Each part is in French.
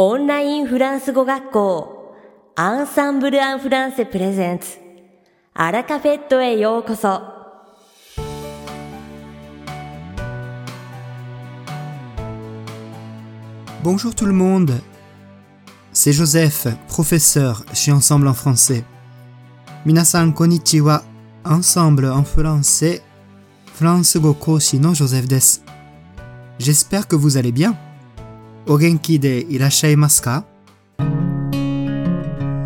オンラインフランス語学校アンサンブル・アン・フランセプレゼンツアラカフェットへようこそ Bonjour tout le monde, c'est Joseph, professeur chez Ensemble en français. Minasan konnichiwa, Ensemble en français, France go koshi no Joseph desu. J'espère que vous allez bien. O genki de irashaimasu ka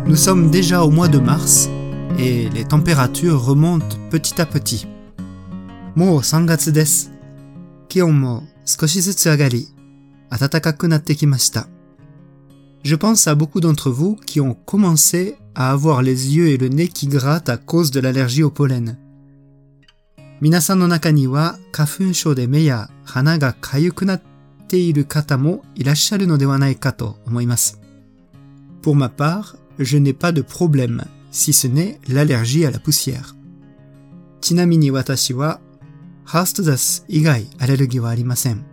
Nous sommes déjà au mois de mars et les températures remontent petit à petit. Mo 3月です。気温も少しずつ上がり、暖かくなってきました。Je pense à beaucoup d'entre vous qui ont commencé à avoir les yeux et le nez qui grattent à cause de l'allergie au pollen. 皆さんの中には花粉症で目や鼻が痒くなって いる方もいらっしゃるのではないかと思います。Pour ma part, je n'ai pas de problème, si ce n'est l'allergie à la poussière. ちなみに私は、ハーストダス以外アレルギーはありません。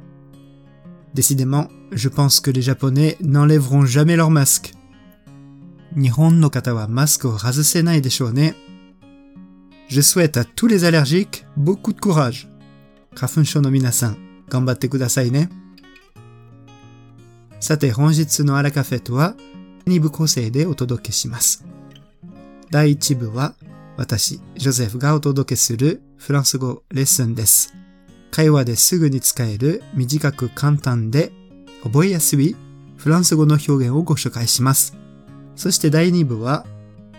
Décidément, je pense que les Japonais n'enlèveront jamais leur masque. 日本の方はマスクを外せないでしょうね。Je souhaite à tous les allergiques beaucoup de courage. 花粉症の皆さん、頑張ってくださいね。 さて、本日のアラカフェとは、2部構成でお届けします。第1部は、私、ジョゼフがお届けするフランス語レッスンです。会話ですぐに使える短く簡単で覚えやすいフランス語の表現をご紹介します。そして第2部は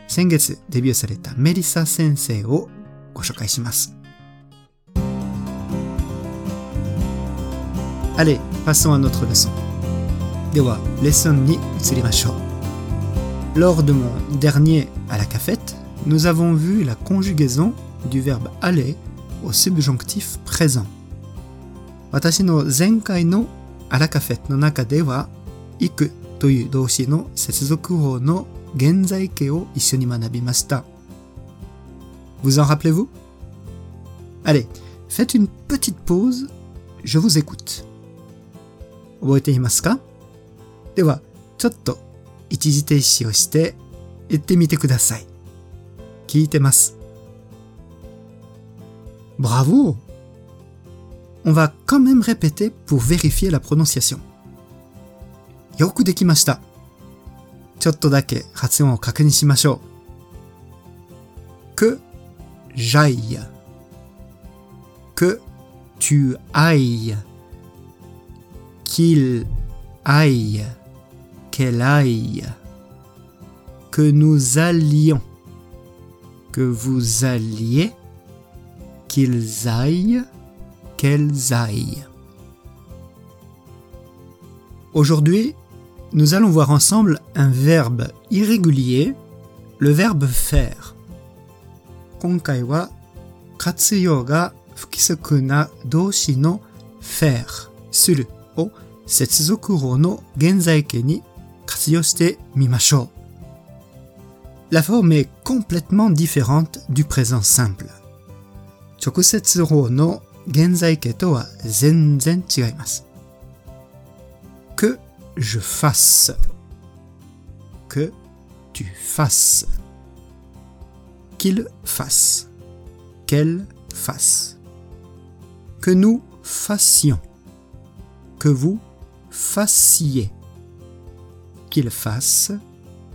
先月デビューされたメリサ先生をご紹介します。Allez, passons à notre leçon. では、レッスンに移りましょう。Lors de mon dernier à la cafette, nous avons vu la conjugaison du verbe aller au subjonctif présent. 私の前回のアラカフェの中では、行くという動詞の接続法の現在形を一緒に学びました。Vous en rappelez-vous? Allez, faites une petite pause, je vous écoute. 覚えていますか では、ちょっと一時停止をして言ってみてください。聞いてます。Bravo! On va quand même répéter pour vérifier la prononciation. よくできました。ちょっとだけ発音を確認しましょう。que j'aille. que tu ailles. qu'il aille. qu'elle aille, que nous allions, que vous alliez, qu'ils aillent, qu'elles aillent. Aujourd'hui, nous allons voir ensemble un verbe irrégulier, le verbe faire. Konkaiwa faire, suru no 活用してみましょう。La forme est complètement différente du présent simple. 直接法の現在形とは全然違います。que je fasse. que tu fasses. qu'il fasse. qu'elle fasse. que nous fassions. que vous fassiez. qu'il fasse.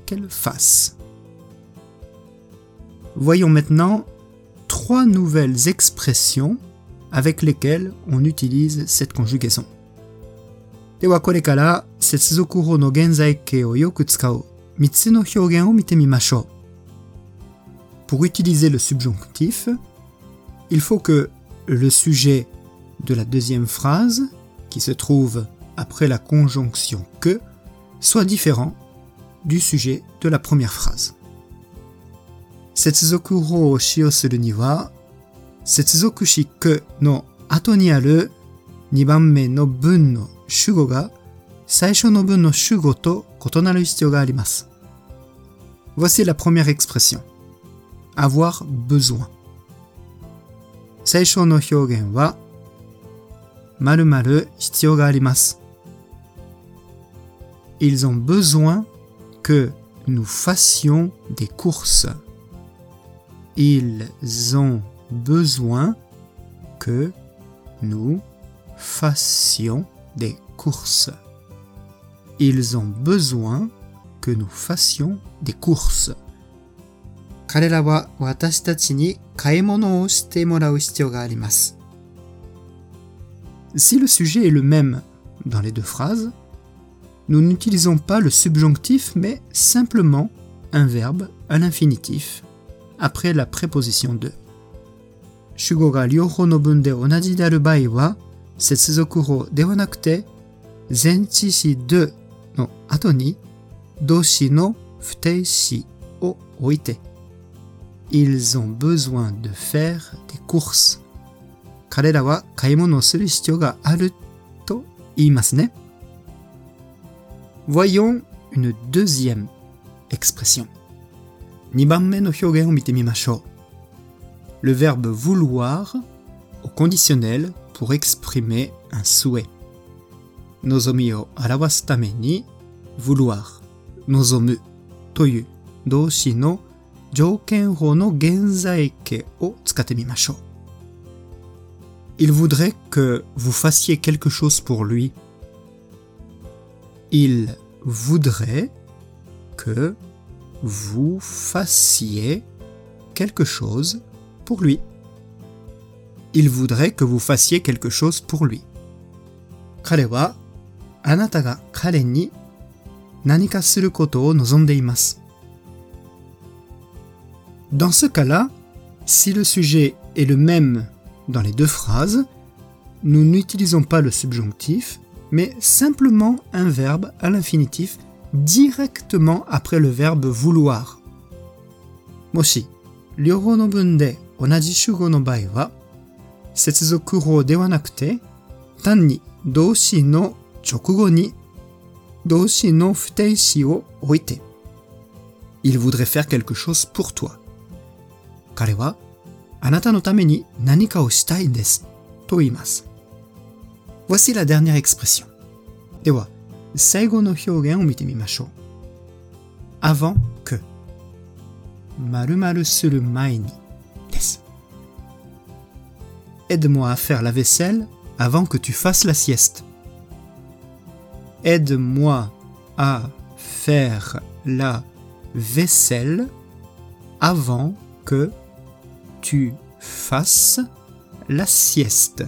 qu'elle fasse. Voyons maintenant trois nouvelles expressions avec lesquelles on utilise cette conjugaison. ではこれから接続法の現在形をよく使う3つの表現を見てみましょう。Pour utiliser le subjonctif, il faut que le sujet de la deuxième phrase, qui se trouve après la conjonction que, soit différent du sujet de la première phrase. 接続法を使用するには、接続詞くの後にある2番目の文の主語が最初の文の主語と異なる必要があります。Voici la première expression. avoir besoin. 最初の表現は〇〇必要があります。 Ils ont besoin que nous fassions des courses. Ils ont besoin que nous fassions des courses. Ils ont besoin que nous fassions des courses. 彼らは私たちに買い物をしてもらう必要があります。Si le sujet est le même dans les deux phrases, nous n'utilisons pas le subjonctif mais simplement un verbe à l'infinitif après la préposition de. 主語が両方の文で同じである場合は、接続法ではなくて、前置詞での後に動詞の不定詞を置いて、Ils ont besoin de faire des courses. 彼らは買い物をする必要があると言いますね。 Voyons une deuxième expression. Le verbe vouloir au conditionnel pour exprimer un souhait. Nozomi o arawasu tame ni vouloir. Nozomu toyu doushi no joukenho no genzaike o tsukatte. Il voudrait que vous fassiez quelque chose pour lui Il voudrait que vous fassiez quelque chose pour lui. Il voudrait que vous fassiez quelque chose pour lui. 彼はあなたが彼に何かすることを望んでいます。Dans ce cas-là, si le sujet est le même dans les deux phrases, nous n'utilisons pas le subjonctif, mais simplement un verbe à l'infinitif directement après le verbe vouloir. Il voudrait faire quelque chose pour toi. Voici la dernière expression. Avant que. Marumaru ni. Aide-moi à faire la vaisselle avant que tu fasses la sieste. Aide-moi à faire la vaisselle avant que tu fasses la sieste.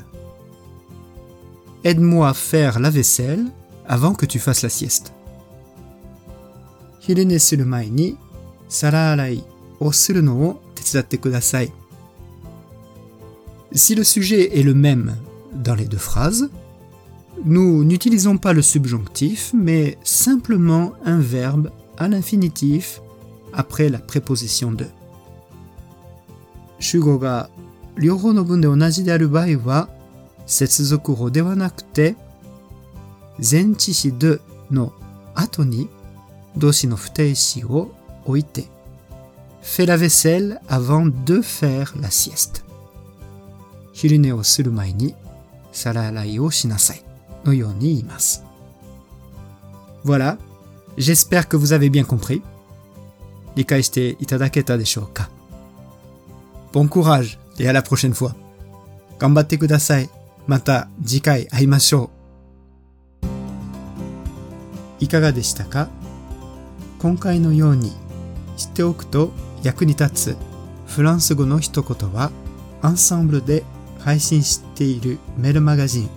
Aide-moi à faire la vaisselle avant que tu fasses la sieste. 昼寝する前に皿洗いをするのを手伝ってください。Si le sujet est le même dans les deux phrases, nous n'utilisons pas le subjonctif, mais simplement un verbe à l'infinitif après la préposition de. 主語が両方の文で同じである場合は、 接続語ではなくて、前置詞での後に動詞の不定詞を置いて、fais la vaisselle avant de faire la sieste. 昼寝をする前に皿洗いをしなさいのように言います。Voilà, j'espère que vous avez bien compris. 理解していただけたでしょうか Bon courage et à la prochaine fois. 頑張ってください。 また次回会いましょう。いかがでしたか？今回のように知っておくと役に立つフランス語の一言はアンサンブルで配信しているメールマガジン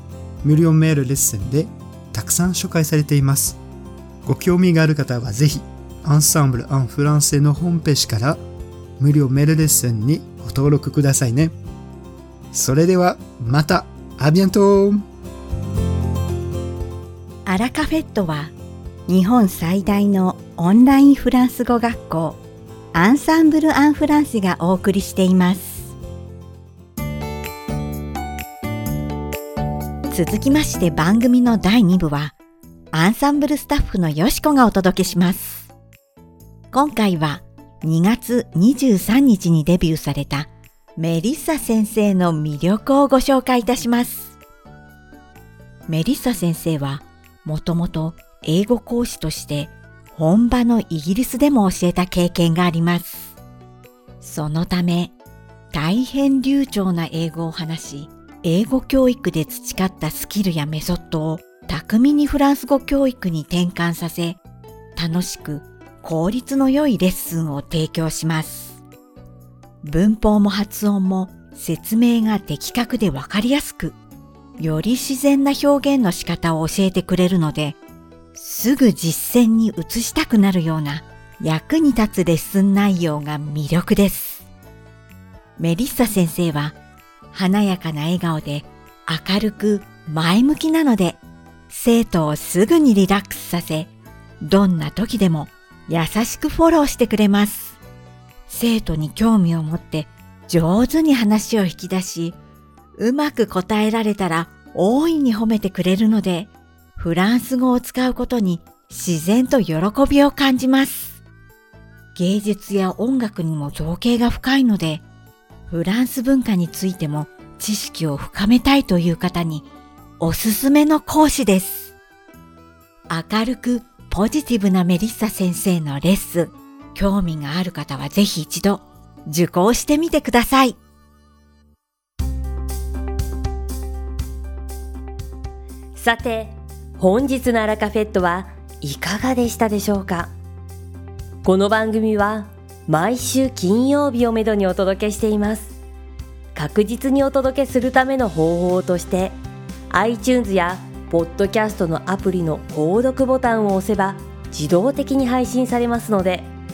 無料メールレッスンでたくさん紹介されています。ご興味がある方はぜひアンサンブル・アン・フランセのホームページから無料メールレッスンにご登録くださいね。それではまたアビアントアラカフェットは日本最大のオンラインフランス語学校アンサンブル・アン・フランセがお送りしています。続きまして番組の第2部はアンサンブルスタッフのよしこがお届けします。今回は2月23日にデビューされたメリッサ先生の魅力をご紹介いたしますメリッサ先生はもともと英語講師として本場のイギリスでも教えた経験があります。そのため、大変流暢な英語を話し、英語教育で培ったスキルやメソッドを巧みにフランス語教育に転換させ、楽しく効率の良いレッスンを提供します。文法も発音も説明が的確でわかりやすく、より自然な表現の仕方を教えてくれるので、すぐ実践に移したくなるような役に立つレッスン内容が魅力です。メリッサ先生は華やかな笑顔で明るく前向きなので生徒をすぐにリラックスさせどんな時でも優しくフォローしてくれます。生徒に興味を持って上手に話を引き出しうまく答えられたら大いに褒めてくれるのでフランス語を使うことに自然と喜びを感じます。芸術や音楽にも造形が深いので、フランス文化についても知識を深めたいという方におすすめの講師です。明るくポジティブなメリッサ先生のレッスン、興味がある方はぜひ一度受講してみてください。さて、本日のアラカフェットはいかがでしたでしょうか？この番組は毎週金曜日をめどにお届けしています。確実にお届けするための方法として iTunes やポッドキャストのアプリの購読ボタンを押せば自動的に配信されますので